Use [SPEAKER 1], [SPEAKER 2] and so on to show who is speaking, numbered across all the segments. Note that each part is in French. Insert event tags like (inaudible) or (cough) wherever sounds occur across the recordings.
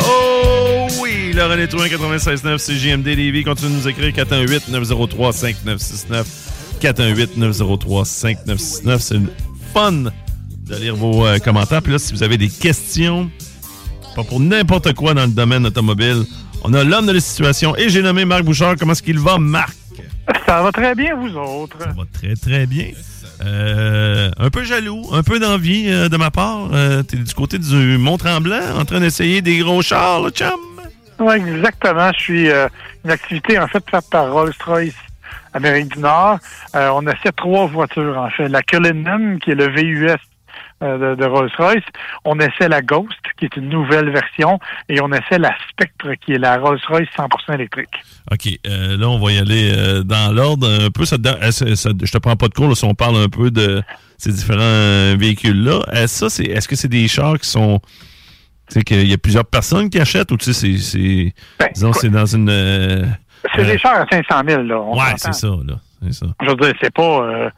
[SPEAKER 1] Oh oui, Laurent et Truands 96.9, c'est JMD Lévis. Continue de nous écrire 418-903-5969. 418-903-5969. C'est fun de lire vos euh, commentaires. Puis là, si vous avez des questions, pas pour n'importe quoi dans le domaine automobile, on a l'homme de la situation et j'ai nommé Marc Bouchard. Comment est-ce qu'il va, Marc?
[SPEAKER 2] Ça va très bien, vous autres.
[SPEAKER 1] Ça va très, très bien. Euh, un peu jaloux, un peu d'envie euh, de ma part. Euh, T'es du côté du Mont-Tremblant en train d'essayer des gros chars, là, chum?
[SPEAKER 2] Oui, exactement. Je suis euh, une activité en fait faite par Rolls-Royce Amérique du Nord. Euh, on essaie trois voitures en fait. La Cullinan, qui est le VUS de, de Rolls-Royce. On essaie la Ghost, qui est une nouvelle version. Et on essaie la Spectre, qui est la Rolls-Royce 100% électrique.
[SPEAKER 1] OK, euh, là, on va y aller euh, dans l'ordre un peu. Ça, te donne- euh, ça- ça- je te prends pas de cours là, si on parle un peu de ces différents euh, véhicules-là. Est-ce ça, c'est, est-ce que c'est des chars qui sont... Tu sais, qu'il y a plusieurs personnes qui achètent ou tu sais, c'est... c'est disons, c'est dans une... euh,
[SPEAKER 2] C'est
[SPEAKER 1] euh,
[SPEAKER 2] des chars à 500 000, là. on
[SPEAKER 1] ouais, c'est ça, là. C'est ça.
[SPEAKER 2] Je veux dire, c'est pas...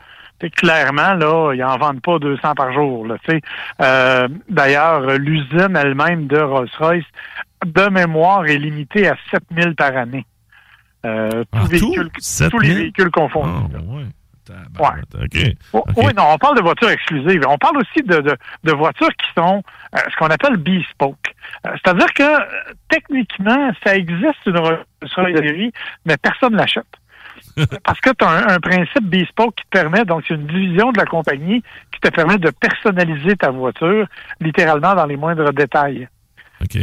[SPEAKER 2] clairement, là, ils en vendent pas 200 par jour. Là, euh, D'ailleurs, l'usine elle-même de Rolls-Royce, de mémoire, est limitée à 7000 par année. Euh, tous, véhicules, tous les
[SPEAKER 1] 7000?
[SPEAKER 2] véhicules confondus.
[SPEAKER 1] Ah, ouais.
[SPEAKER 2] Oh, Oui, non, on parle de voitures exclusives. On parle aussi de, de, de voitures qui sont euh, ce qu'on appelle bespoke. Euh, C'est-à-dire que techniquement, ça existe une Rolls-Royce série, mais personne ne l'achète. Parce que tu as un, un principe bespoke qui te permet, donc c'est une division de la compagnie qui te permet de personnaliser ta voiture littéralement dans les moindres détails.
[SPEAKER 1] OK.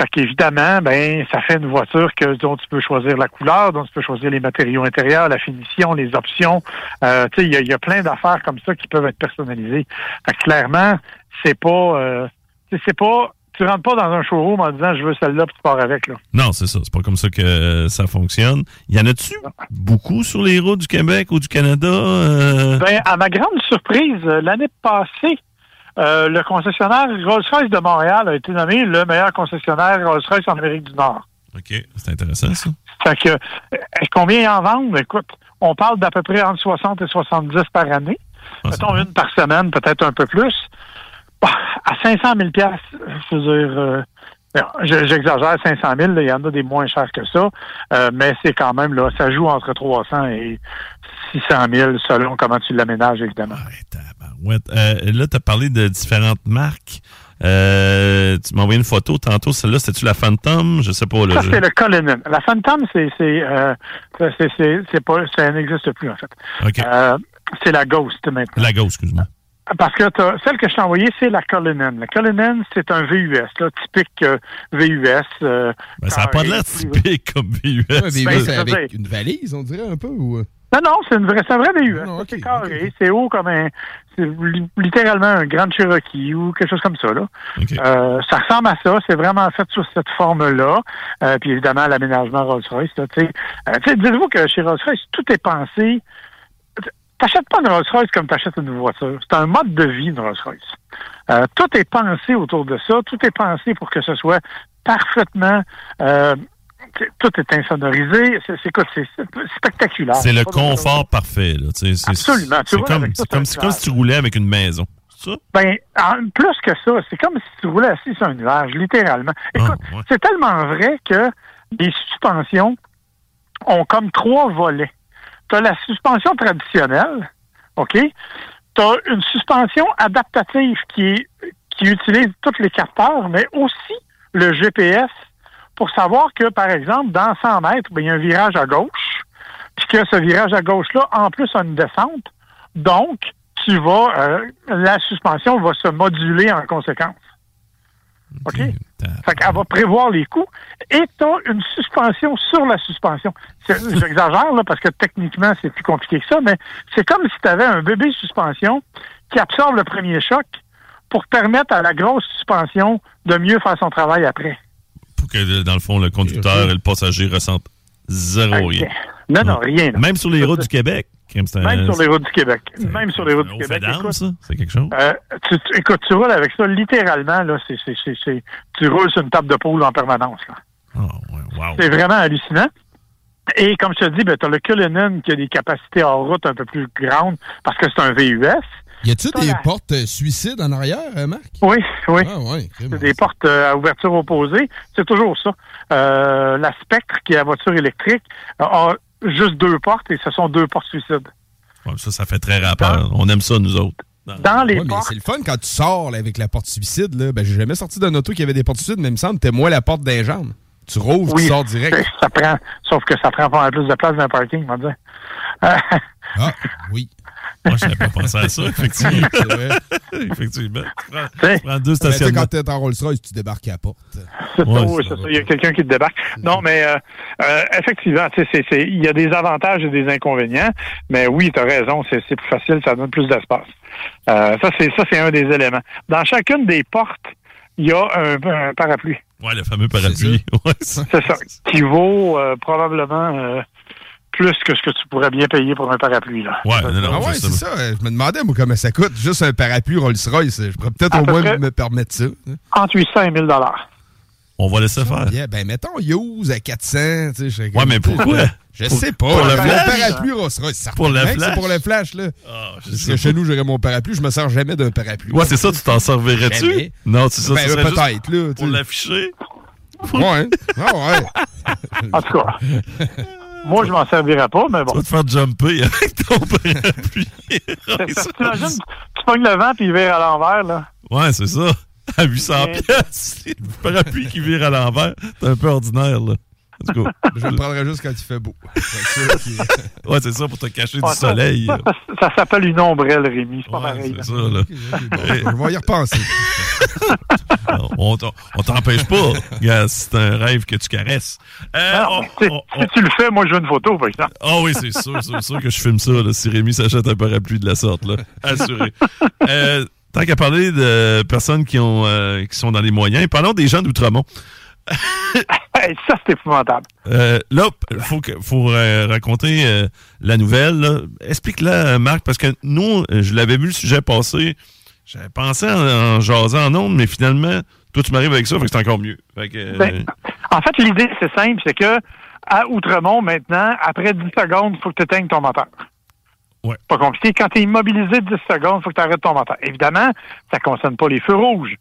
[SPEAKER 2] Fait qu'évidemment, ben, ça fait une voiture que, dont tu peux choisir la couleur, dont tu peux choisir les matériaux intérieurs, la finition, les options. Euh, tu sais, il y a, il y a plein d'affaires comme ça qui peuvent être personnalisées. Fait que clairement, c'est pas, euh, c'est pas, tu rentres pas dans un showroom en disant je veux celle-là puis tu pars avec, là.
[SPEAKER 1] Non, c'est ça. C'est pas comme ça que euh, ça fonctionne. Y en a-tu beaucoup sur les routes du Québec ou du Canada? euh?
[SPEAKER 2] Ben, à ma grande surprise, euh, l'année passée, euh, le concessionnaire Rolls-Royce de Montréal a été nommé le meilleur concessionnaire Rolls-Royce en Amérique du Nord.
[SPEAKER 1] OK. C'est intéressant, ça.
[SPEAKER 2] Fait que, combien ils en vendent? Écoute, on parle d'à peu près entre 60 et 70 par année. Mettons une par semaine, peut-être un peu plus. Bah, à 500 000 piastres, je veux dire, euh, je- j'exagère, 500 000, là, il y en a des moins chers que ça, euh, mais c'est quand même, là, ça joue entre 300 et 600 000 selon comment tu l'aménages, évidemment.
[SPEAKER 1] Ouais, euh, là, tu as parlé de différentes marques. Euh, tu m'as envoyé une photo tantôt. Celle-là, c'était-tu la Phantom? Je sais pas. Là,
[SPEAKER 2] Ça,
[SPEAKER 1] je-
[SPEAKER 2] c'est le Cullinan. La Phantom, c'est, c'est, euh, c'est, c'est, c'est pas, ça n'existe plus, en fait.
[SPEAKER 1] OK.
[SPEAKER 2] Euh, c'est la Ghost, maintenant.
[SPEAKER 1] La Ghost, excuse-moi.
[SPEAKER 2] Parce que celle que je t'ai envoyée, c'est la Cullinan. La Cullinan, c'est un VUS, là, typique euh, VUS. euh,
[SPEAKER 1] Ben, ça n'a pas de l'air typique comme VUS.
[SPEAKER 2] Ouais, VUS,
[SPEAKER 3] Ben, avec
[SPEAKER 2] dire-
[SPEAKER 3] une valise, on dirait un peu, ou... euh?
[SPEAKER 2] Non, non, c'est une vraie, c'est un vrai VUS. c'est carré, c'est haut comme un, c'est li- littéralement un Grand Cherokee ou quelque chose comme ça, là. Euh, ça ressemble à ça, c'est vraiment fait sur cette forme-là. Euh, puis évidemment, l'aménagement Rolls-Royce, là, tu sais. Euh, tu sais, dites-vous que chez Rolls-Royce, tout est pensé. T'achètes pas une Rolls-Royce comme t'achètes une voiture. C'est un mode de vie, une Rolls-Royce. Euh, tout est pensé autour de ça. Tout est pensé pour que ce soit parfaitement euh, tout est insonorisé. C'est spectaculaire.
[SPEAKER 1] C'est le confort parfait. Là. c'est-
[SPEAKER 2] Absolument.
[SPEAKER 1] C'est comme, si tu roulais avec une maison. Ça?
[SPEAKER 2] Ben, en- plus que ça, c'est comme si tu roulais assis sur un nuage, littéralement. Écoute,
[SPEAKER 1] Ah, ouais.
[SPEAKER 2] c'est tellement vrai que les suspensions ont comme trois volets. Tu as la suspension traditionnelle, OK? Tu as une suspension adaptative qui, qui utilise tous les capteurs, mais aussi le GPS pour savoir que, par exemple, dans 100 mètres, ben, il y a un virage à gauche, puis que ce virage à gauche-là, en plus, a une descente. Donc, tu vas, euh, la suspension va se moduler en conséquence. OK? Fait qu'elle va prévoir les coûts et tu as une suspension sur la suspension. (laughs) J'exagère, là, parce que techniquement, c'est plus compliqué que ça, mais c'est comme si tu avais un bébé suspension qui absorbe le premier choc pour permettre à la grosse suspension de mieux faire son travail après.
[SPEAKER 1] Pour que, dans le fond, le conducteur et le passager ressentent zéro rien.
[SPEAKER 2] Non, non, rien. là.
[SPEAKER 1] Même sur les routes du Québec.
[SPEAKER 2] Même sur les routes du Québec. Même sur les routes du Québec.
[SPEAKER 1] Fédam,
[SPEAKER 2] écoute,
[SPEAKER 1] ça? C'est quelque chose?
[SPEAKER 2] Euh, tu, tu- écoute, tu roules avec ça littéralement, là, tu roules sur une table de poule en permanence. Là.
[SPEAKER 1] Oh, wow.
[SPEAKER 2] C'est vraiment hallucinant. Et comme je te dis, ben, tu as le Cullinan qui a des capacités hors route un peu plus grandes parce que c'est un VUS.
[SPEAKER 3] Y
[SPEAKER 2] Ça,
[SPEAKER 3] des
[SPEAKER 2] la-
[SPEAKER 3] portes euh, suicides en arrière, euh, Marc?
[SPEAKER 2] Oui, oui.
[SPEAKER 3] Ah,
[SPEAKER 2] des portes euh, à ouverture opposée. C'est toujours ça. Euh, la Spectre, qui est la voiture électrique, a juste deux portes et ce sont deux portes suicides.
[SPEAKER 1] Ouais, ça, ça fait très rappeur. On aime ça, nous autres.
[SPEAKER 2] Dans les
[SPEAKER 3] Ouais,
[SPEAKER 2] portes,
[SPEAKER 3] c'est le fun quand tu sors là, avec la porte suicide. Là. Ben, j'ai jamais sorti d'un auto qui avait des portes suicides, mais il me semble que t'es moi la porte d'un jambes. Tu rouvres,
[SPEAKER 2] oui,
[SPEAKER 3] tu sors direct.
[SPEAKER 2] ça prend, sauf que ça prend pas mal plus de place dans un parking, on va dire.
[SPEAKER 3] Ah, oui.
[SPEAKER 1] Moi, je n'avais pas pensé à ça, (laughs) effectivement. Effectivement. Tu prends,
[SPEAKER 2] T'sais.
[SPEAKER 1] tu prends deux
[SPEAKER 3] tu sais,
[SPEAKER 1] stationnements.
[SPEAKER 3] quand t'es en Rolls-Royce, tu débarques à la porte.
[SPEAKER 2] C'est
[SPEAKER 1] Ouais,
[SPEAKER 2] ça, oui,
[SPEAKER 1] c'est
[SPEAKER 2] c'est ça. Il y a quelqu'un qui te débarque. Non, mais euh, euh, effectivement, il y a des avantages et des inconvénients. Mais oui, tu as raison, c'est c'est plus facile, ça donne plus d'espace. Euh, ça, c'est ça, c'est un des éléments. Dans chacune des portes, il y a un, un parapluie.
[SPEAKER 1] Ouais, le fameux parapluie. (laughs) Ça.
[SPEAKER 2] C'est ça. Qui vaut euh, probablement euh, plus que ce que tu pourrais bien payer pour un parapluie. Là.
[SPEAKER 1] Ouais, non, non,
[SPEAKER 3] Ah ouais,
[SPEAKER 1] je
[SPEAKER 3] c'est ça. Je me demandais, moi, comment ça coûte. Juste un parapluie Rolls-Royce. Je pourrais peut-être au
[SPEAKER 2] peu
[SPEAKER 3] moins
[SPEAKER 2] près.
[SPEAKER 3] me permettre ça.
[SPEAKER 2] Entre 800 et 1000 dollars.
[SPEAKER 1] On va laisser faire.
[SPEAKER 3] Yeah, ben, mettons Use à 400. tu sais,
[SPEAKER 1] Ouais, mais pourquoi?
[SPEAKER 3] Je
[SPEAKER 1] Pour-
[SPEAKER 3] sais pas.
[SPEAKER 1] pour le flash?
[SPEAKER 3] parapluie Rolls-Royce.
[SPEAKER 1] Pour le flash?
[SPEAKER 3] C'est pour le flash, là.
[SPEAKER 1] Ah, je
[SPEAKER 3] Parce
[SPEAKER 1] sais
[SPEAKER 3] que chez nous, j'aurais mon parapluie. Je me sers jamais d'un parapluie.
[SPEAKER 1] Ouais, c'est ça, tu t'en servirais-tu? Non, c'est ça.
[SPEAKER 3] Ben, peut-être,
[SPEAKER 1] juste
[SPEAKER 3] là.
[SPEAKER 1] Pour l'afficher?
[SPEAKER 3] Ouais. Ah ouais.
[SPEAKER 2] En tout cas, (laughs) moi, je m'en servirais pas, mais
[SPEAKER 1] Tu
[SPEAKER 2] bon.
[SPEAKER 1] vas te faire jumper (laughs) avec ton parapluie.
[SPEAKER 2] T'imagines, tu pognes le vent puis il vire à l'envers, là.
[SPEAKER 1] Ouais, c'est ça. À 800
[SPEAKER 2] Mais-
[SPEAKER 1] pièces, le parapluie qui vire à l'envers, c'est un peu ordinaire, là. (laughs)
[SPEAKER 3] Je le prendrais juste quand il fait beau. C'est ça (laughs) qui-
[SPEAKER 1] ouais, c'est ça pour te cacher
[SPEAKER 2] Ouais,
[SPEAKER 1] du soleil.
[SPEAKER 2] Ça, s'appelle une ombrelle, Rémi. C'est pas
[SPEAKER 1] Ouais,
[SPEAKER 2] pareil.
[SPEAKER 1] c'est ça, là.
[SPEAKER 3] Bon, Je vais y repenser. (laughs)
[SPEAKER 1] On t'empêche pas. C'est un rêve que tu caresses. Euh,
[SPEAKER 2] Non,
[SPEAKER 1] on-
[SPEAKER 2] mais tu sais,
[SPEAKER 1] on- on-
[SPEAKER 2] si tu le fais, moi, je veux une photo, par exemple.
[SPEAKER 1] Ah oui, c'est sûr, c'est sûr que je filme ça, là, si Rémi s'achète un parapluie de la sorte, là. Assuré. Euh, tant qu'à parler de personnes qui ont euh, qui sont dans les moyens, parlons des gens d'Outremont.
[SPEAKER 2] Hey, ça, c'est épouvantable.
[SPEAKER 1] Euh, là, il faut, euh, raconter euh, la nouvelle. Explique-la, Marc, parce que nous, je l'avais vu le sujet passer. J'avais pensé en, en jasant en ondes, mais finalement, toi, tu m'arrives avec ça, fait que c'est encore mieux. Fait que,
[SPEAKER 2] Ben, en fait, l'idée, c'est simple, c'est que à Outremont, maintenant, après 10 secondes, il faut que tu éteignes ton moteur.
[SPEAKER 1] Ouais.
[SPEAKER 2] Pas compliqué. Quand tu es immobilisé 10 secondes, il faut que tu arrêtes ton moteur. Évidemment, ça ne concerne pas les feux rouges.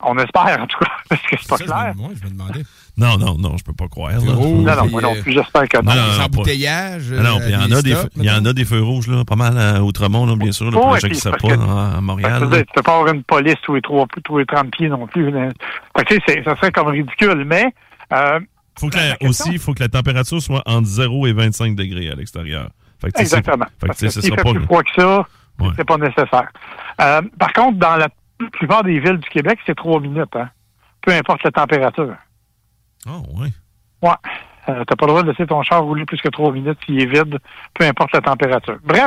[SPEAKER 2] On espère, en tout cas, (laughs) parce que c'est pas
[SPEAKER 3] Ça,
[SPEAKER 2] clair.
[SPEAKER 3] je me, moi, je me demandais.
[SPEAKER 1] non, non, non, je peux pas croire. là.
[SPEAKER 2] Non, non, moi non
[SPEAKER 3] euh,
[SPEAKER 2] plus, j'espère que non.
[SPEAKER 1] Non, non,
[SPEAKER 3] Les embouteillages.
[SPEAKER 1] Non,
[SPEAKER 3] euh,
[SPEAKER 1] il y en a des il y en a des feux rouges là, pas mal à Outremont là, bien sûr, là, pour
[SPEAKER 2] Ouais,
[SPEAKER 1] les gens
[SPEAKER 2] puis
[SPEAKER 1] qui pas
[SPEAKER 2] que-
[SPEAKER 1] à, Montréal.
[SPEAKER 2] tu peux pas avoir une police tous les, trois, tous les 30 pieds non plus. là. Fait que, tu sais, c'est- ça serait comme ridicule, mais euh,
[SPEAKER 1] Faut que
[SPEAKER 2] la
[SPEAKER 1] la-
[SPEAKER 2] question-
[SPEAKER 1] aussi, il faut que la température soit entre 0 et 25 degrés à l'extérieur.
[SPEAKER 2] Exactement.
[SPEAKER 1] Fait que,
[SPEAKER 2] Parce
[SPEAKER 1] tu sais,
[SPEAKER 2] que
[SPEAKER 1] ce
[SPEAKER 2] s'il
[SPEAKER 1] sera
[SPEAKER 2] fait plus froid que ça,
[SPEAKER 1] Ouais.
[SPEAKER 2] c'est pas nécessaire. Euh, par contre, dans la plupart des villes du Québec, c'est trois minutes, hein. peu importe la température.
[SPEAKER 1] Oh, ouais.
[SPEAKER 2] Ouais. Euh, t'as pas le droit de laisser ton char rouler plus que trois minutes s'il est vide, peu importe la température. Bref,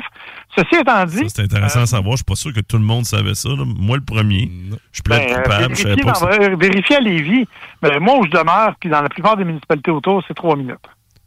[SPEAKER 2] ceci étant dit,
[SPEAKER 1] c'est intéressant
[SPEAKER 2] euh,
[SPEAKER 1] à savoir. Je suis pas sûr que tout le monde savait ça. là. Moi, le premier. Je plaide
[SPEAKER 2] ben, euh,
[SPEAKER 1] coupable. Je savais
[SPEAKER 2] vérifiez,
[SPEAKER 1] pas que ça-
[SPEAKER 2] vérifiez à Lévis. Ben, moi où je demeure, puis dans la plupart des municipalités autour, c'est trois minutes.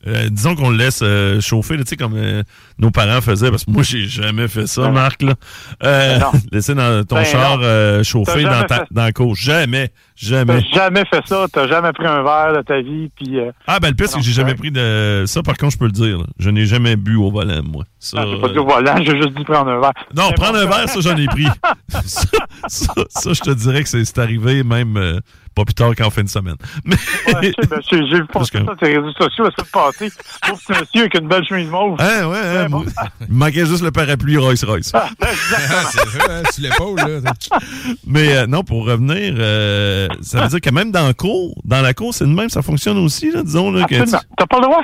[SPEAKER 1] Euh, disons qu'on le laisse euh, chauffer, tu sais, comme euh, nos parents faisaient, parce que moi, j'ai jamais fait ça, Marc. Là. Euh, (laughs) laisser dans ton
[SPEAKER 2] Ben
[SPEAKER 1] char euh, chauffer dans, ta,
[SPEAKER 2] fait-
[SPEAKER 1] dans la cour. Jamais. Jamais.
[SPEAKER 2] T'as jamais fait ça, t'as jamais pris un verre de ta vie, puis... euh,
[SPEAKER 1] Ah, ben le pire, c'est que j'ai jamais pris de. Ça, par contre, je peux le dire. là. Je n'ai jamais bu au volant, moi. Ça,
[SPEAKER 2] ah, j'ai pas dit au volant, j'ai juste dit prendre un verre.
[SPEAKER 1] Non, prendre un verre, ça, j'en ai pris. (laughs) ça, ça, ça, je te dirais que c'est arrivé même euh, pas plus tard qu'en fin de semaine. (laughs) Mais,
[SPEAKER 2] Ouais, ben, j'ai vu passer
[SPEAKER 1] que-
[SPEAKER 2] ça sur les réseaux sociaux la semaine passée. Pauvre petit monsieur avec une belle chemise mauve.
[SPEAKER 1] hein, ouais, hein,
[SPEAKER 2] Ouais, bon.
[SPEAKER 1] il me manquait juste le parapluie Royce-Royce.
[SPEAKER 2] Ah, (laughs)
[SPEAKER 3] c'est vrai, hein, sur l'épaule, là.
[SPEAKER 1] Mais euh, non, pour revenir, euh, ça veut dire que même dans la cour, dans la cour, c'est de même, ça fonctionne aussi, là, disons. Là, que
[SPEAKER 2] Absolument.
[SPEAKER 1] tu-
[SPEAKER 2] T'as pas le droit?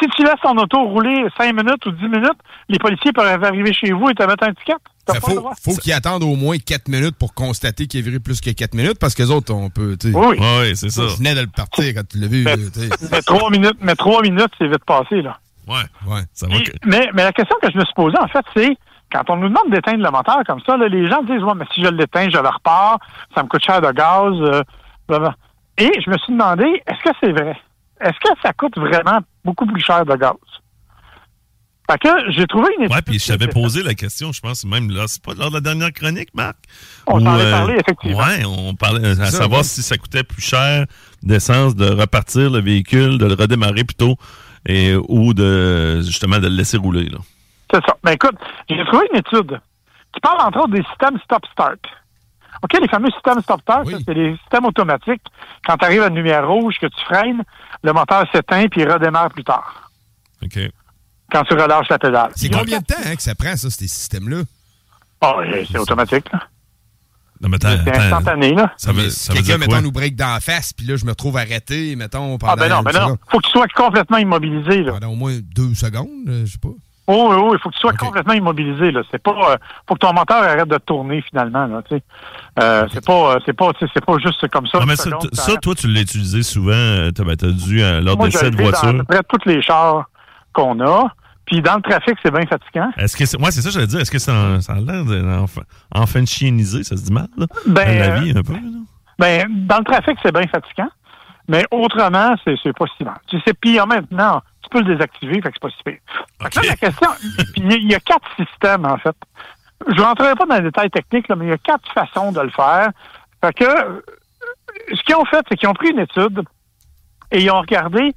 [SPEAKER 2] Si tu laisses ton auto rouler 5 minutes ou 10 minutes, les policiers peuvent arriver chez vous et te mettre un ticket. T'as
[SPEAKER 3] Ça
[SPEAKER 2] pas le
[SPEAKER 3] faut qu'ils attendent au moins 4 minutes pour constater qu'il est viré plus que 4 minutes parce que les autres, on peut. tu sais,
[SPEAKER 2] Oui.
[SPEAKER 1] Ouais, c'est ça.
[SPEAKER 3] Je venais de le partir quand tu l'as vu.
[SPEAKER 2] Mais-
[SPEAKER 3] tu.
[SPEAKER 2] Mais 3 minutes, mais trois minutes, c'est vite passé, là.
[SPEAKER 1] Ouais,
[SPEAKER 3] Ouais.
[SPEAKER 1] ça va.
[SPEAKER 2] Et-
[SPEAKER 1] que-
[SPEAKER 2] mais, mais la question que je me suis posée, en fait, c'est quand on nous demande d'éteindre le moteur comme ça, là, les gens disent Ouais, mais si je l'éteins, je le repars, ça me coûte cher de gaz. euh. Et je me suis demandé, est-ce que c'est vrai? Est-ce que ça coûte vraiment beaucoup plus cher de gaz? Fait que j'ai trouvé une étude.
[SPEAKER 1] Ouais, puis je t'avais posé la question, je pense, même là, c'est pas lors de la dernière chronique, Marc?
[SPEAKER 2] On s'en est
[SPEAKER 1] euh,
[SPEAKER 2] parlé, effectivement.
[SPEAKER 1] Ouais, on parlait à
[SPEAKER 3] Ça,
[SPEAKER 1] savoir si ça coûtait plus cher d'essence de repartir le véhicule, de le redémarrer plutôt, et, ou de justement de le laisser rouler. Là.
[SPEAKER 2] C'est ça. Mais écoute, j'ai trouvé une étude qui parle entre autres des systèmes stop-start. OK, les fameux systèmes stop-start,
[SPEAKER 3] Oui.
[SPEAKER 2] ça, c'est des systèmes automatiques. Quand tu arrives à une lumière rouge, que tu freines, le moteur s'éteint puis il redémarre plus tard,
[SPEAKER 1] OK.
[SPEAKER 2] quand tu relâches la pédale.
[SPEAKER 3] C'est combien de temps hein, que ça prend, ça, ces systèmes-là?
[SPEAKER 2] Ah, oui, c'est automatique. là.
[SPEAKER 1] Non, mais attends,
[SPEAKER 2] C'est instantané. Là.
[SPEAKER 1] Ça veut, ça veut
[SPEAKER 3] quelqu'un, mettons, nous break dans la face, puis là, je me retrouve arrêté, mettons, pendant,
[SPEAKER 2] Ah, ben non, ben non.
[SPEAKER 3] sais,
[SPEAKER 2] faut que tu sois complètement immobilisé. Là.
[SPEAKER 3] pendant au moins deux secondes, euh, je sais pas.
[SPEAKER 2] Oh, oui, il faut que tu sois complètement immobilisé. Là. C'est pas, euh, faut que ton moteur arrête de tourner finalement. Là, tu sais. euh, c'est pas, euh, c'est pas, tu c'est pas juste comme ça.
[SPEAKER 1] Non, mais ça,
[SPEAKER 2] seconde,
[SPEAKER 1] toi, tu l'as utilisé souvent. euh, T'as ben, t'as dû, euh, lors
[SPEAKER 2] Moi,
[SPEAKER 1] de
[SPEAKER 2] je
[SPEAKER 1] cette
[SPEAKER 2] fais dans à
[SPEAKER 1] voiture.
[SPEAKER 2] peu près tous les chars qu'on a. Puis dans le trafic, c'est bien fatigant.
[SPEAKER 1] Est-ce que c'est. Ouais, c'est ça, j'allais dire. Est-ce que c'est en- ça a l'air d'en en fin de chieniser, ça se dit mal, là?
[SPEAKER 2] Ben,
[SPEAKER 1] la
[SPEAKER 2] euh,
[SPEAKER 1] vie, un peu, là?
[SPEAKER 2] Ben, dans le trafic, c'est bien fatigant. Mais autrement, c'est, c'est pas si mal. Tu sais, puis en temps, tu peux le désactiver, fait que c'est pas si pire. Là, la question, (laughs) il y a- quatre systèmes, en fait. Je rentrerai pas dans les détails techniques, là, mais il y a quatre façons de le faire. Fait que, euh, ce qu'ils ont fait, c'est qu'ils ont pris une étude et ils ont regardé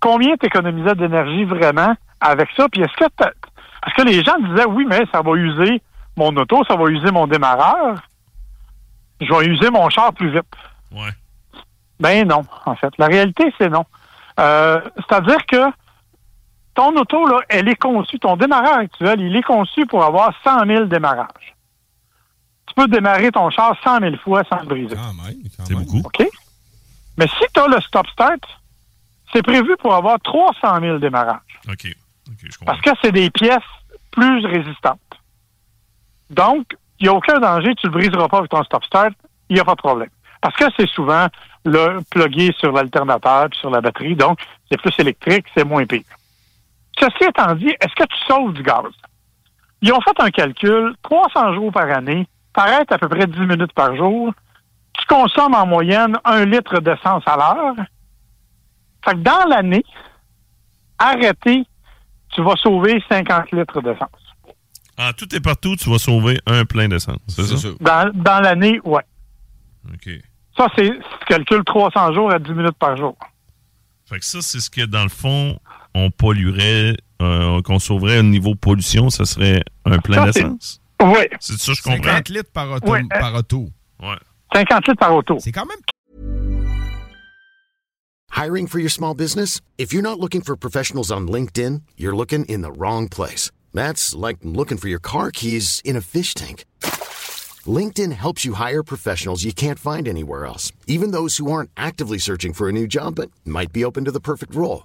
[SPEAKER 2] combien tu économisais d'énergie vraiment avec ça. Puis est-ce que est-ce que les gens disaient oui, mais ça va user mon auto, ça va user mon démarreur, je vais user mon char plus vite.
[SPEAKER 1] Ouais.
[SPEAKER 2] Ben non, en fait. La réalité, c'est non. Euh, C'est-à-dire que ton auto, là, elle est conçue, ton démarreur actuel, il est conçu pour avoir 100 000 démarrages. Tu peux démarrer ton char 100 000 fois sans le briser.
[SPEAKER 1] C'est beaucoup.
[SPEAKER 2] OK? Mais si tu as le stop-start, c'est prévu pour avoir 300 000 démarrages.
[SPEAKER 1] OK. OK, je comprends.
[SPEAKER 2] Parce que c'est des pièces plus résistantes. Donc, il n'y a aucun danger, tu ne le briseras pas avec ton stop-start, il n'y a pas de problème. Parce que c'est souvent le plugué sur l'alternateur puis sur la batterie, donc c'est plus électrique, c'est moins pire. Ceci étant dit, est-ce que tu sauves du gaz? Ils ont fait un calcul, 300 jours par année, paraît à peu près 10 minutes par jour. Tu consommes en moyenne un litre d'essence à l'heure. Fait que dans l'année, arrêter tu vas sauver 50 litres d'essence.
[SPEAKER 1] Ah, tout est partout, tu vas sauver un plein d'essence. C'est ça?
[SPEAKER 3] C'est ça?
[SPEAKER 2] Dans, dans l'année, ouais.
[SPEAKER 1] OK.
[SPEAKER 2] Ça, c'est, si tu calcules 300 jours à 10 minutes par jour.
[SPEAKER 1] Fait que ça, c'est ce que, dans le fond, on polluerait, euh, qu'on sauverait au niveau pollution, ça serait un plein d'essence?
[SPEAKER 2] Oui,
[SPEAKER 1] C'est ça, je comprends.
[SPEAKER 3] 50 litres par auto.
[SPEAKER 2] Ouais,
[SPEAKER 3] par auto.
[SPEAKER 1] Ouais.
[SPEAKER 2] 50 litres par auto.
[SPEAKER 3] C'est quand même
[SPEAKER 4] Hiring for your small business? If you're not looking for professionals on LinkedIn, you're looking in the wrong place. That's like looking for your car keys in a fish tank. LinkedIn helps you hire professionals you can't find anywhere else, even those who aren't actively searching for a new job but might be open to the perfect role.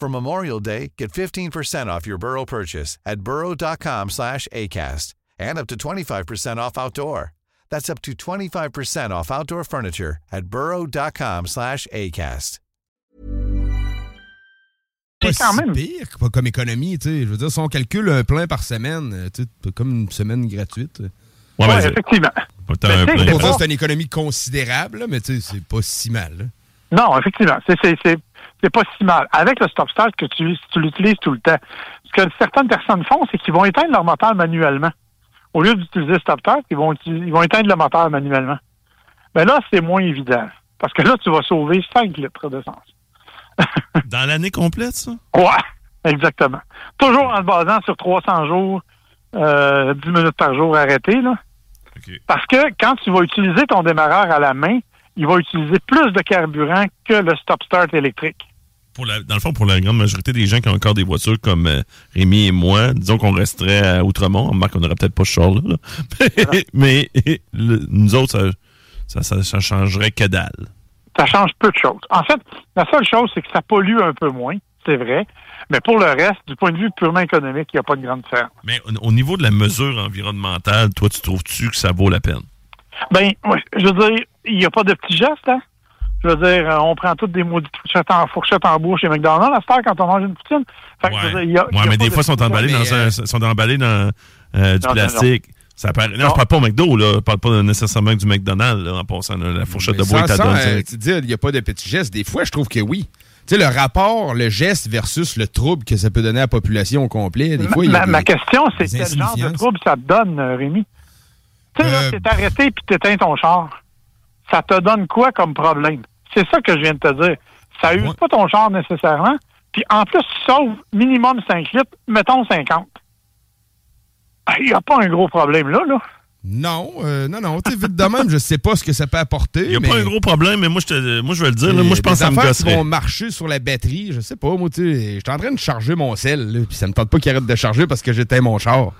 [SPEAKER 5] For Memorial Day, get 15% off your Burrow purchase at burrow.com slash ACAST and up to 25% off outdoor. That's up to 25% off outdoor furniture at burrow.com slash ACAST.
[SPEAKER 3] Pas si pire pas comme économie, tu sais. Je veux dire, si on calcule un plein par semaine, euh, tu sais, comme une semaine gratuite.
[SPEAKER 2] Ouais, ouais effectivement.
[SPEAKER 3] Pour dire c'est une économie considérable, mais tu sais, c'est pas si mal. là.
[SPEAKER 2] Non, effectivement. C'est pas si mal. Avec le stop start que tu, tu l'utilises tout le temps. Ce que certaines personnes font, c'est qu'ils vont éteindre leur moteur manuellement. Au lieu d'utiliser le stop start, ils vont, ils vont éteindre le moteur manuellement. Mais là, c'est moins évident. Parce que là, tu vas sauver 5 litres d'essence. (laughs)
[SPEAKER 1] Dans l'année complète, ça?
[SPEAKER 2] Ouais, exactement. Toujours en se basant sur 300 jours, euh, 10 minutes par jour arrêté, là. Parce que quand tu vas utiliser ton démarreur à la main, il va utiliser plus de carburant que le stop-start électrique.
[SPEAKER 1] Pour la, dans le fond, pour la grande majorité des gens qui ont encore des voitures comme euh, Rémi et moi, disons qu'on resterait à Outremont. Marc, on n'aurait peut-être pas ce char là. (laughs) Mais nous autres, ça, ça, ça, changerait que dalle.
[SPEAKER 2] Ça change peu de choses. En fait, la seule chose, c'est que ça pollue un peu moins, c'est vrai. Mais pour le reste, du point de vue purement économique, il n'y a pas de grande différence.
[SPEAKER 1] Mais au, niveau de la mesure environnementale, toi, tu trouves-tu que ça vaut la peine?
[SPEAKER 2] Ben, oui. Je veux dire, il n'y a pas de petits gestes, hein? Je veux dire, euh, on prend toutes des maudites fourchettes en, fourchettes en bois chez McDonald's à cette quand on mange une poutine.
[SPEAKER 1] Fait ouais, mais des fois, ils sont emballés dans, un, sont emballés dans euh, du plastique. Ça paraît... Non, je parle pas au McDo, là. Je parle pas nécessairement du McDonald's, en passant. la fourchette de bois est à
[SPEAKER 3] euh, Tu dis, il n'y a pas de petits gestes. Des fois, je trouve que oui. Tu sais, le rapport, le geste versus le trouble que ça peut donner à la population au complet, des fois, il y a
[SPEAKER 2] Ma, question, c'est quel genre de trouble ça te donne, Rémi? Tu sais, euh... t'es arrêté puis t'éteins ton char. Ça te donne quoi comme problème? C'est ça que je viens de te dire. Ça use pas ton char nécessairement. Puis en plus, tu sauves minimum 5 litres, mettons 50. Il n'y a pas un gros problème là, là.
[SPEAKER 3] Non, euh, non, non. Tu vite de même, je sais pas ce que ça peut apporter.
[SPEAKER 1] Il n'y a pas un gros problème, mais moi, je, moi, je vais le dire. moi, je pense que ça me gosserait.
[SPEAKER 3] Qui vont marcher sur la batterie, je sais pas. Moi, tu sais, je suis en train de charger mon sel, puis ça me tente pas qu'il arrête de charger parce que j'éteins mon char.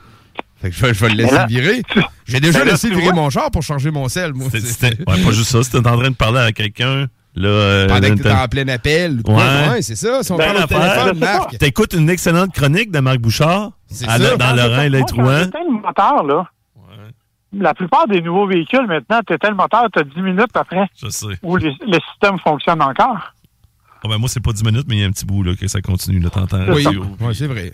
[SPEAKER 3] Fait que je vais, je vais le laisser virer. J'ai déjà laissé virer mon char pour charger mon sel, moi.
[SPEAKER 1] C'était, ouais, pas juste ça. C'était en train de parler à quelqu'un. Là, euh,
[SPEAKER 3] Pendant que t'es en plein appel. Ouais, ouais c'est ça. Si on ben, téléphone, Marc.
[SPEAKER 1] T'écoutes une excellente chronique de Marc Bouchard. C'est ça. Dans Lorrain, là, Trouin.
[SPEAKER 2] le moteur, là la plupart des nouveaux véhicules, maintenant, tu éteins le moteur, tu as 10 minutes après.
[SPEAKER 1] Je sais.
[SPEAKER 2] Où le, système fonctionne encore.
[SPEAKER 1] Oh ben moi, c'est pas 10 minutes, mais il y a un petit bout là, que ça continue. de t'entends.
[SPEAKER 3] Oui, oui c'est vrai.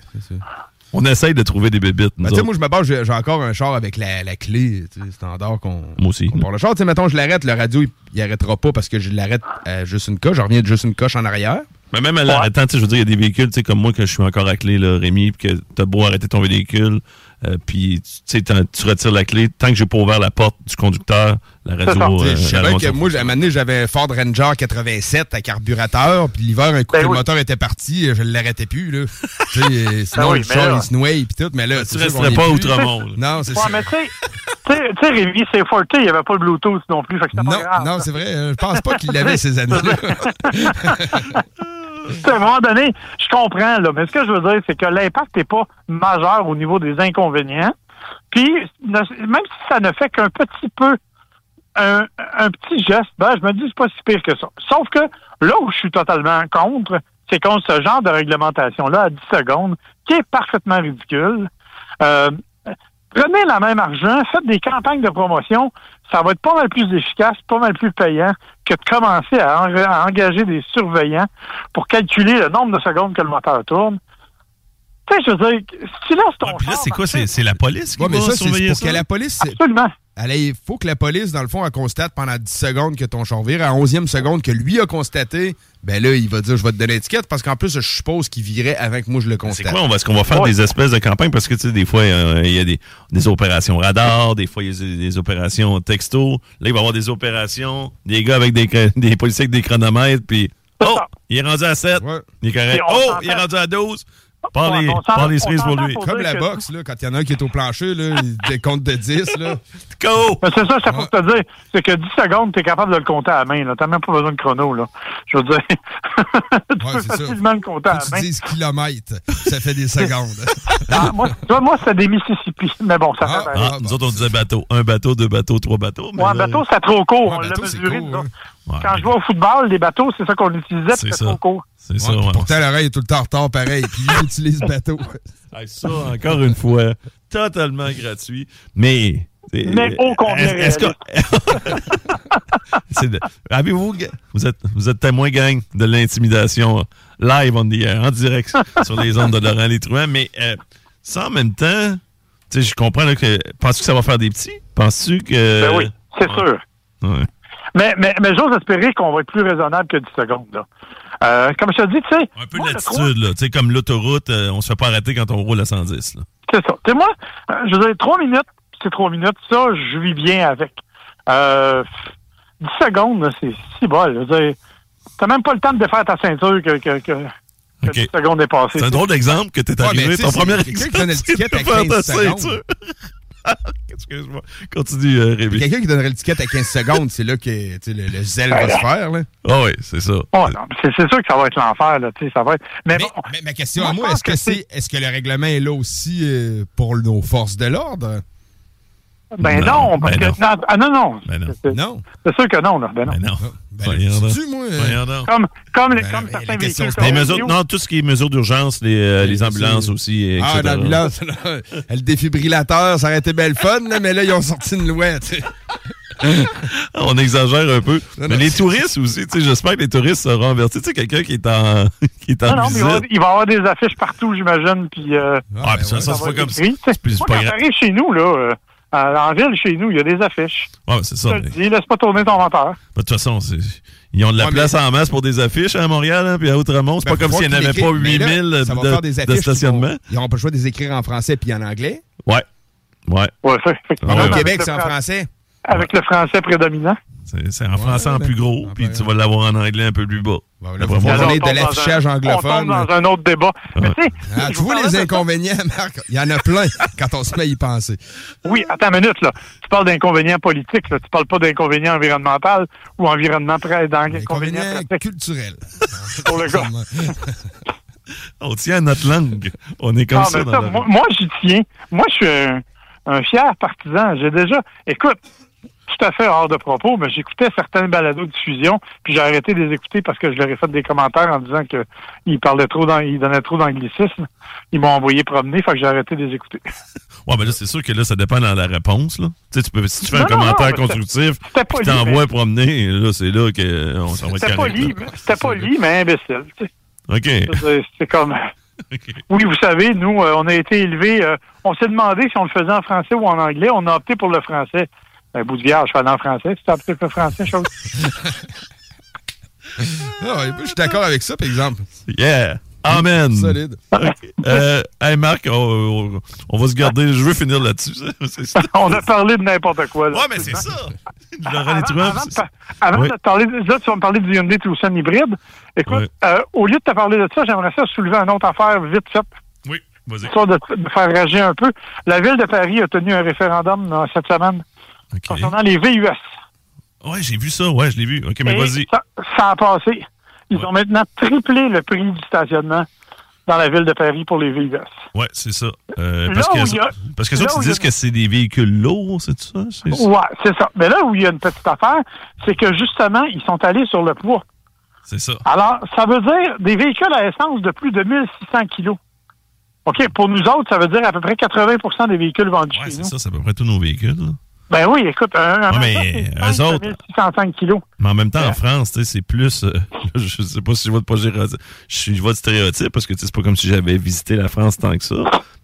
[SPEAKER 1] On essaye de trouver des bébites.
[SPEAKER 3] Ben, moi, je me base, j'ai encore un char avec la, la clé standard qu'on.
[SPEAKER 1] Moi aussi.
[SPEAKER 3] Pour le char, tu sais, mettons, je l'arrête, le radio, il, il, arrêtera pas parce que je l'arrête à juste une coche. Je reviens de juste une coche en arrière.
[SPEAKER 1] Mais même à l'arrêtant, je veux dire, il y a des véhicules, tu sais, comme moi, que je suis encore à clé, là, Rémi, puis que t'as beau arrêter ton véhicule, euh, puis tu retires la clé. Tant que j'ai pas ouvert la porte du conducteur, la (laughs) radio.
[SPEAKER 3] Euh, je savais que moi, à un moment donné, j'avais un Ford Ranger 87 à carburateur, puis l'hiver, un coup, ben le moteur était parti, je ne l'arrêtais plus. Là. (laughs) Euh, sinon, ben le char, il se noyait, puis tout. Mais là,
[SPEAKER 1] tu resterais pas outremont. (laughs)
[SPEAKER 3] non, c'est ça.
[SPEAKER 2] mais tu sais, Rémi, c'est Forte, il n'y avait pas le Bluetooth non plus. Fait que
[SPEAKER 3] non,
[SPEAKER 2] pas grave,
[SPEAKER 3] non, c'est vrai. Je pense pas qu'il l'avait ces années-là.
[SPEAKER 2] À un moment donné, je comprends, là, mais ce que je veux dire, c'est que l'impact n'est pas majeur au niveau des inconvénients. Puis, même si ça ne fait qu'un petit peu, un, petit geste, ben, je me dis, c'est pas si pire que ça. Sauf que là où je suis totalement contre, c'est contre ce genre de réglementation-là à 10 secondes, qui est parfaitement ridicule. Euh, prenez la même argent, faites des campagnes de promotion, ça va être pas mal plus efficace, pas mal plus payant que de commencer à, engager des surveillants pour calculer le nombre de secondes que le moteur tourne. Tu sais, je veux dire, si tu laisses ton
[SPEAKER 1] ouais, là, c'est quoi? C'est la police qui va surveiller
[SPEAKER 3] pour Que la police,
[SPEAKER 2] Absolument.
[SPEAKER 3] Il faut que la police, dans le fond, elle constate pendant 10 secondes que ton char vire. À 11e seconde que lui a constaté, ben là, il va dire, je vais te donner l'étiquette parce qu'en plus, je suppose qu'il virait avec moi je le constate.
[SPEAKER 1] C'est quoi? Est-ce qu'on va faire des espèces de campagnes? Parce que, tu sais, des fois, il y a des, des, opérations radar, des fois, il y a des, opérations texto. Là, il va y avoir des opérations, des gars avec des, des policiers avec des chronomètres, puis... Oh! Il est rendu à 7. Il est correct. Oh! Il est rendu à 12. Pas les, pas les cerises pour lui.
[SPEAKER 3] Comme la boxe, là, quand il y en a un qui est au plancher, là, (laughs) il compte de 10. Là.
[SPEAKER 1] Go!
[SPEAKER 2] C'est ça, c'est pour te dire. C'est que 10 secondes, tu es capable de le compter à la main. Tu n'as même pas besoin de chrono. Là. Je veux dire, (laughs) tu peux facilement ça. le compter à la main.
[SPEAKER 3] 10 kilomètres, ça fait des secondes. (laughs)
[SPEAKER 2] ah, moi, moi c'est des Mississippi. Mais bon, ça
[SPEAKER 1] ah,
[SPEAKER 2] fait
[SPEAKER 1] ah, Nous autres, on disait bateau. Un bateau, deux bateaux, trois bateaux.
[SPEAKER 2] Mais un bateau, c'est trop court. on l'a mesuré. Court, quand je vais au football, les bateaux, c'est ça qu'on utilisait, c'est trop court.
[SPEAKER 1] C'est ça,
[SPEAKER 3] Pourtant, l'oreille est tout le temps en retard pareil, puis il utilise bateau. (laughs)
[SPEAKER 1] ça, encore une fois, totalement gratuit. Mais
[SPEAKER 2] Mais
[SPEAKER 1] Est-ce que- (laughs) C'est de- Avez-vous, vous êtes, vous êtes témoin gang de l'intimidation live on the air, en direct (laughs) sur les ondes de Laurent Les Truands, mais euh, ça en même temps, tu sais, je comprends là, que. Penses-tu que ça va faire des petits? Penses-tu que.
[SPEAKER 2] Ben oui, c'est sûr.
[SPEAKER 1] Ouais.
[SPEAKER 2] Mais, mais, mais j'ose espérer qu'on va être plus raisonnable que 10 secondes. Là. Euh, comme je te dis, tu sais.
[SPEAKER 1] Un peu d'attitude, là. Tu sais, comme l'autoroute, euh, on se fait pas arrêter quand on roule à 110, là.
[SPEAKER 2] C'est ça. Tu sais, moi, euh, je veux dire, 3 minutes, c'est 3 minutes. Ça, je vis bien avec. Euh, 10 secondes, là, c'est si bol. Je veux dire, t'as même pas le temps de défaire ta ceinture que, que, que, que 10 secondes est passé.
[SPEAKER 1] C'est un drôle d'exemple que t'es
[SPEAKER 3] Ouais,
[SPEAKER 1] arrivé.
[SPEAKER 3] sais,
[SPEAKER 1] ton premier
[SPEAKER 3] quelqu'un qui
[SPEAKER 1] exemple,
[SPEAKER 3] donne
[SPEAKER 1] c'est
[SPEAKER 3] l'étiquette
[SPEAKER 1] de
[SPEAKER 3] à
[SPEAKER 1] faire
[SPEAKER 3] 15
[SPEAKER 1] ta
[SPEAKER 3] secondes. (laughs)
[SPEAKER 1] Excuse-moi. Continue, euh, Rémi.
[SPEAKER 3] Quelqu'un qui donnerait l'étiquette à 15 secondes, c'est là que tu sais, le, le zèle va se faire. Là.
[SPEAKER 1] Ah oui, c'est ça.
[SPEAKER 2] Oh, c'est sûr que ça va être l'enfer, là, tu sais, ça va être. Mais, bon,
[SPEAKER 3] Mais ma question
[SPEAKER 2] Moi,
[SPEAKER 3] à moi, est-ce que,
[SPEAKER 2] que
[SPEAKER 3] c'est est-ce que le règlement est là aussi euh, pour nos forces de l'ordre?
[SPEAKER 2] Ben
[SPEAKER 1] Non,
[SPEAKER 2] non, parce
[SPEAKER 1] ben
[SPEAKER 2] que. Non. ah non, non.
[SPEAKER 1] Ben non.
[SPEAKER 2] C'est-
[SPEAKER 3] Non.
[SPEAKER 2] C'est sûr que non, là. Ben non.
[SPEAKER 1] Ben non.
[SPEAKER 3] Ben, moi, euh.
[SPEAKER 2] Comme, comme, les,
[SPEAKER 3] Ben,
[SPEAKER 2] comme
[SPEAKER 3] mais
[SPEAKER 2] certains véhicules.
[SPEAKER 3] c'est
[SPEAKER 1] Les mesures, non, tout ce qui est mesures d'urgence, les, euh, les ambulances
[SPEAKER 3] c'est-
[SPEAKER 1] aussi, etc.
[SPEAKER 3] Ah, l'ambulance, là, (laughs) le défibrillateur, ça aurait été belle fun, là, mais là, ils ont sorti une loi. tu sais. (laughs)
[SPEAKER 1] On exagère un peu.
[SPEAKER 3] Non,
[SPEAKER 1] mais
[SPEAKER 3] non.
[SPEAKER 1] les touristes aussi, tu sais, j'espère que les touristes seront avertis. Tu sais, quelqu'un qui est en, (laughs) qui est en
[SPEAKER 2] Non, non, mais il va, y avoir-
[SPEAKER 1] visite.
[SPEAKER 2] des affiches partout, j'imagine, puis... Euh,
[SPEAKER 1] Ah, puis ça, ça,
[SPEAKER 2] ça
[SPEAKER 1] fait
[SPEAKER 2] être
[SPEAKER 1] comme ça. C'est
[SPEAKER 2] Moi,
[SPEAKER 1] pas
[SPEAKER 2] quand
[SPEAKER 1] grave.
[SPEAKER 2] t'arrives chez nous, là, euh, en en ville, chez nous, il y a des affiches.
[SPEAKER 1] Ouais, c'est ça.
[SPEAKER 2] Je dis, laisse pas tourner ton moteur.
[SPEAKER 1] De toute façon, c'est- ils ont de la
[SPEAKER 3] Ouais,
[SPEAKER 1] place en masse pour des affiches à Montréal, hein, puis à Outremont. C'est
[SPEAKER 3] Ben,
[SPEAKER 1] pas comme s'il n'y en avait pas
[SPEAKER 3] Mais là,
[SPEAKER 1] 8000
[SPEAKER 3] ça va
[SPEAKER 1] de, de stationnement.
[SPEAKER 3] vont- Ils n'auront pas le choix de les écrire en français puis en anglais.
[SPEAKER 1] Ouais. Ouais.
[SPEAKER 2] Ouais, ça, effectivement.
[SPEAKER 1] Ouais.
[SPEAKER 3] Au Québec, c'est en
[SPEAKER 2] fran-
[SPEAKER 3] français.
[SPEAKER 2] Avec le français prédominant.
[SPEAKER 1] C'est en français en plus gros, puis tu vas l'avoir en anglais un peu plus bas.
[SPEAKER 3] Bon, là, voir-
[SPEAKER 2] Alors,
[SPEAKER 3] de l'affichage anglophone.
[SPEAKER 2] On tombe dans un autre débat. Mais
[SPEAKER 3] Ah,
[SPEAKER 2] je
[SPEAKER 3] tu
[SPEAKER 2] vous
[SPEAKER 3] vois les inconvénients, Marc? Il y en a plein (laughs) quand on se met à y penser.
[SPEAKER 2] Oui, attends une minute, là. Tu parles d'inconvénients politiques, là. Tu parles pas d'inconvénients environnementaux ou environnement d'inconvénients
[SPEAKER 3] Inconvénients culturels.
[SPEAKER 2] pour le gars.
[SPEAKER 1] On tient à notre langue. On est comme
[SPEAKER 2] Ah,
[SPEAKER 1] ça.
[SPEAKER 2] mais
[SPEAKER 1] dans
[SPEAKER 2] ça,
[SPEAKER 1] la-
[SPEAKER 2] moi, moi, j'y tiens. Moi, je suis un, un fier partisan. J'ai déjà, écoute, tout à fait hors de propos, mais j'écoutais certaines balados de diffusion, puis j'ai arrêté de les écouter parce que je leur ai fait des commentaires en disant que ils parlaient trop, dans, ils donnaient trop d'anglicisme. Ils m'ont envoyé promener, fait que j'ai arrêté de les écouter. (laughs)
[SPEAKER 1] Ouais, mais là, c'est sûr que là, ça dépend dans la réponse. Là. Tu sais, tu peux, si tu fais un
[SPEAKER 2] Non,
[SPEAKER 1] commentaire
[SPEAKER 2] non,
[SPEAKER 1] constructif,
[SPEAKER 2] poli,
[SPEAKER 1] t'envoies promener, là, c'est là qu'on s'en va
[SPEAKER 2] C'était
[SPEAKER 1] là.
[SPEAKER 2] mais- c'était poli, mais imbécile. tu sais.
[SPEAKER 1] OK.
[SPEAKER 2] C'est- C'est comme. (laughs) Oui, vous savez, nous, euh, on a été élevés. euh, on s'est demandé si on le faisait en français ou en anglais. On a opté pour le français. Un bout de vierge, je fais en français. Tu pour le français, chose.
[SPEAKER 3] Ah, ouais, je suis d'accord avec ça, par exemple.
[SPEAKER 1] Yeah. Amen.
[SPEAKER 3] Solide. (laughs)
[SPEAKER 1] Euh, hey, Marc, on, on- on va se garder. Je veux finir là-dessus. ça. (laughs) C'est ça. (laughs)
[SPEAKER 2] on a parlé de n'importe quoi. Là,
[SPEAKER 1] Ouais, mais c'est ça.
[SPEAKER 2] Avant, de,
[SPEAKER 1] c'est-
[SPEAKER 2] par- avant
[SPEAKER 1] Oui.
[SPEAKER 2] de te parler, de- là, tu vas me parler du Hyundai Tucson hybride. Écoute,
[SPEAKER 1] Oui.
[SPEAKER 2] euh, au lieu de te parler de ça, j'aimerais ça soulever une autre affaire vite faite,
[SPEAKER 1] Oui, vas-y.
[SPEAKER 2] histoire de, de faire réagir un peu. La ville de Paris a tenu un référendum euh, cette semaine
[SPEAKER 1] OK.
[SPEAKER 2] concernant les VUS.
[SPEAKER 1] Ouais, j'ai vu ça. Ouais, je l'ai vu. OK, mais vas-y.
[SPEAKER 2] Ça, ça a passé. Ils
[SPEAKER 1] Ouais.
[SPEAKER 2] ont maintenant triplé le prix du stationnement dans la ville de Paris pour les VUS.
[SPEAKER 1] Ouais, c'est ça. Euh, parce, que,
[SPEAKER 2] a-
[SPEAKER 1] parce que ça, tu
[SPEAKER 2] où il y
[SPEAKER 1] dis
[SPEAKER 2] a-
[SPEAKER 1] que c'est des véhicules lourds, c'est ça?
[SPEAKER 2] Ouais, c'est ça. Mais là où il y a une petite affaire, c'est que justement, ils sont allés sur le poids.
[SPEAKER 1] C'est ça.
[SPEAKER 2] Alors, ça veut dire des véhicules à essence de plus de 1600 kilos. OK, pour nous autres, ça veut dire à peu près 80% des véhicules vendus
[SPEAKER 1] Ouais,
[SPEAKER 2] chez
[SPEAKER 1] c'est ça, c'est à peu près tous nos véhicules. là.
[SPEAKER 2] Ben oui, écoute, un, un
[SPEAKER 1] Ouais, mais, autres-
[SPEAKER 2] 1605 kilos.
[SPEAKER 1] Mais en même temps, en
[SPEAKER 2] Ouais.
[SPEAKER 1] France, c'est plus. euh, (laughs) je sais pas si je vois de pas gérer- Je suis- je vois de stéréotype parce que c'est pas comme si j'avais visité la France tant que ça.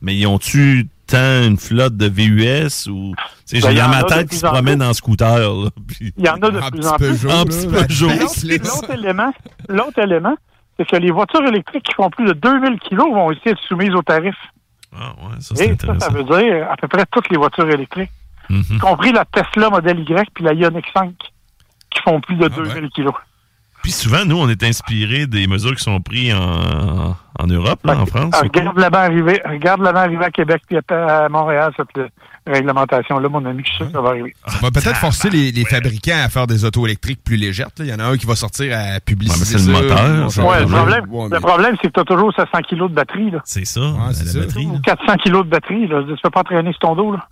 [SPEAKER 1] Mais ils ont-tu tant une flotte de VUS ou. Tu sais,
[SPEAKER 2] Ben,
[SPEAKER 1] j'ai
[SPEAKER 2] il y
[SPEAKER 1] dans
[SPEAKER 2] en
[SPEAKER 1] ma tête qui se
[SPEAKER 2] en
[SPEAKER 1] promènent
[SPEAKER 2] plus.
[SPEAKER 1] en scooter. Là, (laughs) puis-
[SPEAKER 2] Il y en a de
[SPEAKER 3] En
[SPEAKER 2] plus en plus.
[SPEAKER 1] En petit
[SPEAKER 3] ben,
[SPEAKER 1] Peugeot.
[SPEAKER 3] ben,
[SPEAKER 2] L'autre élément, l'autre élément, c'est que les voitures électriques qui font plus de 2000 kilos vont aussi être soumises aux tarifs.
[SPEAKER 1] Ah, ouais, ça, c'est
[SPEAKER 2] Et ça, ça veut dire à peu près toutes les voitures électriques,
[SPEAKER 1] Mhm.
[SPEAKER 2] y compris la Tesla Model Y puis la Ioniq 5, qui font plus de 2000 kilos.
[SPEAKER 1] Puis souvent, nous, on est inspiré des mesures qui sont prises en, en Europe, là, en France.
[SPEAKER 2] Ah,
[SPEAKER 1] surtout.
[SPEAKER 2] regarde l'avant arriver, regarde l'avant arriver à Québec puis à Montréal, cette euh, réglementation-là, mon ami, je suis sûr que ça va arriver.
[SPEAKER 3] Ça va peut-être forcer les, les fabricants à faire des autos électriques plus légères. là. Il y en a un qui va sortir à
[SPEAKER 1] Ouais, mais c'est le
[SPEAKER 3] ça.
[SPEAKER 1] moteur, ça.
[SPEAKER 2] Ouais, le
[SPEAKER 1] Ouais,
[SPEAKER 2] problème,
[SPEAKER 3] ouais,
[SPEAKER 2] le
[SPEAKER 3] mais-
[SPEAKER 2] problème, c'est que tu as toujours 700 kilos de batterie, là.
[SPEAKER 1] C'est ça,
[SPEAKER 3] c'est
[SPEAKER 1] la
[SPEAKER 3] ça.
[SPEAKER 1] batterie. là.
[SPEAKER 2] 400 kilos de batterie, là. Tu peux pas traîner sur ton dos, là.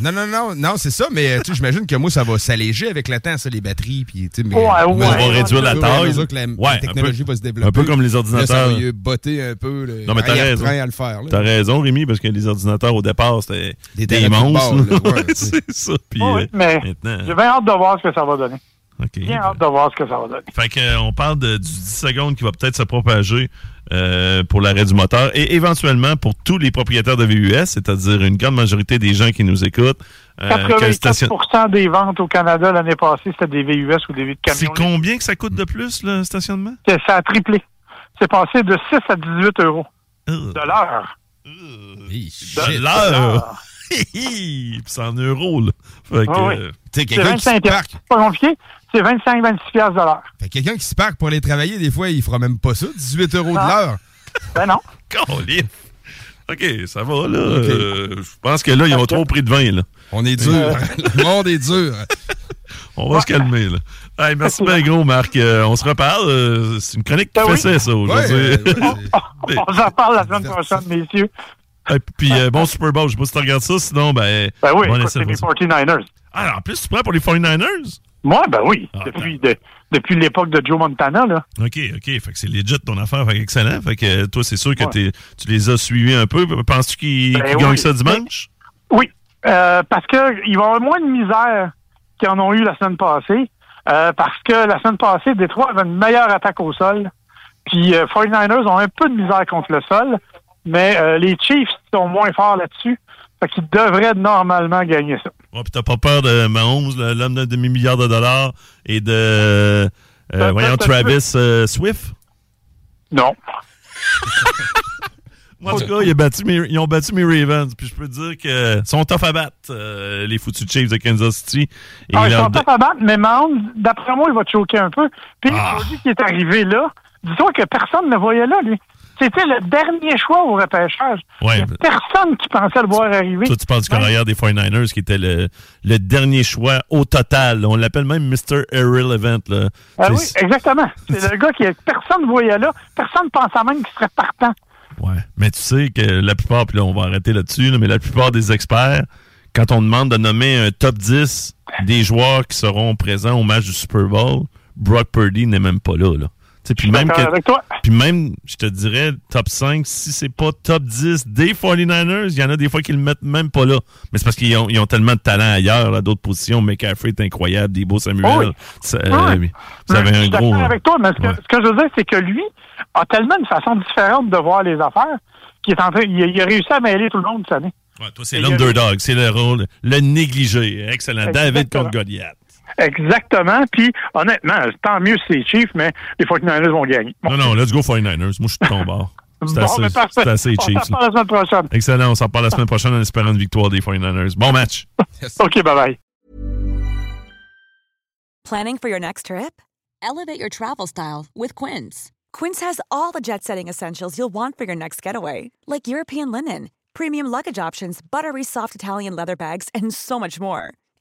[SPEAKER 3] Non, non, non, non, c'est ça, mais tu sais, j'imagine que moi, ça va s'alléger avec le temps, ça, les batteries. Puis, tu sais, mais,
[SPEAKER 2] Ouais, ouais,
[SPEAKER 1] On va réduire la taille.
[SPEAKER 3] mesure que la, la technologie
[SPEAKER 1] un peu-
[SPEAKER 3] va se développer.
[SPEAKER 1] un peu comme les
[SPEAKER 3] Là, ça
[SPEAKER 1] ordinateurs.
[SPEAKER 3] va botter un peu. Le
[SPEAKER 1] Non, mais t'as raison.
[SPEAKER 3] à le faire. là.
[SPEAKER 1] T'as raison, Rémi, parce que les ordinateurs, au départ, c'était
[SPEAKER 3] Des
[SPEAKER 1] monstres.
[SPEAKER 3] là,
[SPEAKER 1] là. (laughs) c'est ça. Puis,
[SPEAKER 2] Ouais,
[SPEAKER 1] euh,
[SPEAKER 2] mais
[SPEAKER 1] maintenant,
[SPEAKER 2] j'ai bien hâte de voir ce que ça va donner.
[SPEAKER 1] OK.
[SPEAKER 2] Bien hâte de voir ce que ça va donner.
[SPEAKER 1] Fait que, euh, on parle de, du 10 secondes qui va peut-être se propager euh, pour l'arrêt du moteur et éventuellement pour tous les propriétaires de VUS, c'est-à-dire une grande majorité des gens qui nous écoutent. euh, que le station-
[SPEAKER 2] 84 des ventes au Canada l'année passée, c'était des VUS ou des
[SPEAKER 1] C'est
[SPEAKER 2] camions.
[SPEAKER 1] combien que ça coûte de plus, le stationnement?
[SPEAKER 2] C'est- Ça a triplé. C'est passé de 6 à 18 euros
[SPEAKER 1] Euh,
[SPEAKER 2] de l'heure.
[SPEAKER 1] De l'heure! Puis c'est en euros, là. Fait que,
[SPEAKER 2] oui.
[SPEAKER 1] euh,
[SPEAKER 3] Tu sais,
[SPEAKER 2] C'est
[SPEAKER 3] quelqu'un qui se
[SPEAKER 2] 25
[SPEAKER 3] parque.
[SPEAKER 2] C'est pas compliqué. C'est 25-26 piastres de l'heure.
[SPEAKER 3] Fait que quelqu'un qui se parque pour aller travailler, des fois, il fera même pas ça. 18 euros de
[SPEAKER 2] Ah.
[SPEAKER 3] l'heure.
[SPEAKER 2] Ben non. (laughs)
[SPEAKER 1] câlisse. OK, ça va, là. Euh, je pense que là, ils ont trop pris de vin, là.
[SPEAKER 3] On est dur. (laughs) Le monde est dur. (laughs)
[SPEAKER 1] On va se calmer, là. Hey, merci bien gros, Marc. Euh, on se reparle. Euh, c'est une chronique qui
[SPEAKER 2] Ben
[SPEAKER 1] fait
[SPEAKER 2] oui.
[SPEAKER 1] ça, aujourd'hui.
[SPEAKER 3] Ouais, euh, ouais,
[SPEAKER 2] On s'en parle la semaine prochaine, messieurs.
[SPEAKER 1] Et puis, euh, bon Super Bowl. Je sais pas si tu regardes ça, sinon, ben.
[SPEAKER 2] Ben oui, c'est les
[SPEAKER 1] pour ça.
[SPEAKER 2] 49ers.
[SPEAKER 1] Ah, en plus, tu prends pour les 49ers?
[SPEAKER 2] Moi, ben oui.
[SPEAKER 1] Ah,
[SPEAKER 2] depuis de- depuis l'époque de Joe Montana, là.
[SPEAKER 1] OK, OK. Fait que c'est legit ton affaire. Fait que excellent. Fait que euh, toi, c'est sûr que
[SPEAKER 2] Ouais.
[SPEAKER 1] tu les as suivis un peu. Penses-tu qu'ils
[SPEAKER 2] Ben oui.
[SPEAKER 1] gagnent ça dimanche?
[SPEAKER 2] Oui, euh, parce qu'il va y avoir moins de misère qu'ils en ont eu la semaine passée. euh, parce que la semaine passée, Détroit avait une meilleure attaque au sol. Puis euh, 49ers ont un peu de misère contre le sol. Mais les Chiefs sont moins forts là-dessus. Fait qu'ils devraient normalement gagner ça.
[SPEAKER 1] Ouais, puis t'as pas peur de Mahomes, l'homme d'un demi-milliard de dollars, et de. euh, voyons, Travis euh, Swift?
[SPEAKER 2] Non. (laughs)
[SPEAKER 1] Moi, en tout cas, ils ont, battu mes, ils ont battu mes Ravens. Puis je peux te dire que sont tough à battre, euh, les foutus Chiefs de Kansas City. Et
[SPEAKER 2] Ah, ils sont pas à battre, mais Mahomes, d'après moi, il va te choquer un peu. Puis,
[SPEAKER 1] Ah.
[SPEAKER 2] aujourd'hui qui est arrivé là, dis-toi que personne ne le voyait là, lui. C'était le dernier choix au repêchage.
[SPEAKER 1] Ouais,
[SPEAKER 2] Il a
[SPEAKER 1] mais-
[SPEAKER 2] personne qui pensait le voir arriver.
[SPEAKER 1] Toi, tu parles du carrière des 49ers, qui était le, le dernier choix au total. On l'appelle même Mr. Irrelevant. Là.
[SPEAKER 2] Ah oui, exactement. C'est le (laughs) gars qui personne ne voyait là. Personne ne pensait même qu'il serait partant.
[SPEAKER 1] Ouais. Mais tu sais que la plupart, puis là, on va arrêter là-dessus, là, mais la plupart des experts, quand on demande de nommer un top 10 des joueurs qui seront présents au match du Super Bowl, Brock Purdy n'est même pas là. là. Puis même, que-
[SPEAKER 2] avec toi.
[SPEAKER 1] puis même, je te dirais, top 5, si c'est pas top 10 des 49ers, il y en a des fois qui le mettent même pas là. Mais c'est parce qu'ils ont, ils ont tellement de talent ailleurs, à d'autres positions. McCaffrey est incroyable, Debo Samuel.
[SPEAKER 2] Oh oui.
[SPEAKER 1] Ça,
[SPEAKER 2] Ouais.
[SPEAKER 1] euh, ça avait
[SPEAKER 2] Je
[SPEAKER 1] un
[SPEAKER 2] suis
[SPEAKER 1] gros...
[SPEAKER 2] avec toi, mais ce que, ce que je veux dire, c'est que lui a tellement une façon différente de voir les affaires qu'il est en train, il, a- il a réussi à mêler tout le monde cette année.
[SPEAKER 1] Ouais, toi, c'est l'underdog, c'est le rôle, le négligé. Excellent. David contre Goliath.
[SPEAKER 2] Exactement. Puis, honnêtement, tant mieux si c'est Chiefs, mais les 49ers vont gagner. Bon.
[SPEAKER 1] Non, non, let's go 49ers. Moi, je suis de ton bord. C'est
[SPEAKER 2] Bon,
[SPEAKER 1] assez,
[SPEAKER 2] mais
[SPEAKER 1] c'est assez
[SPEAKER 2] On
[SPEAKER 1] Chiefs.
[SPEAKER 2] s'en parle la semaine prochaine.
[SPEAKER 1] Excellent. On s'en parle la semaine prochaine en espérant une victoire des 49ers. Bon match.
[SPEAKER 2] OK, bye-bye.
[SPEAKER 6] Planning for your next trip? Elevate your travel style with Quince. Quince has all the jet setting essentials you'll want for your next getaway, like European linen, premium luggage options, buttery soft Italian leather bags, and so much more.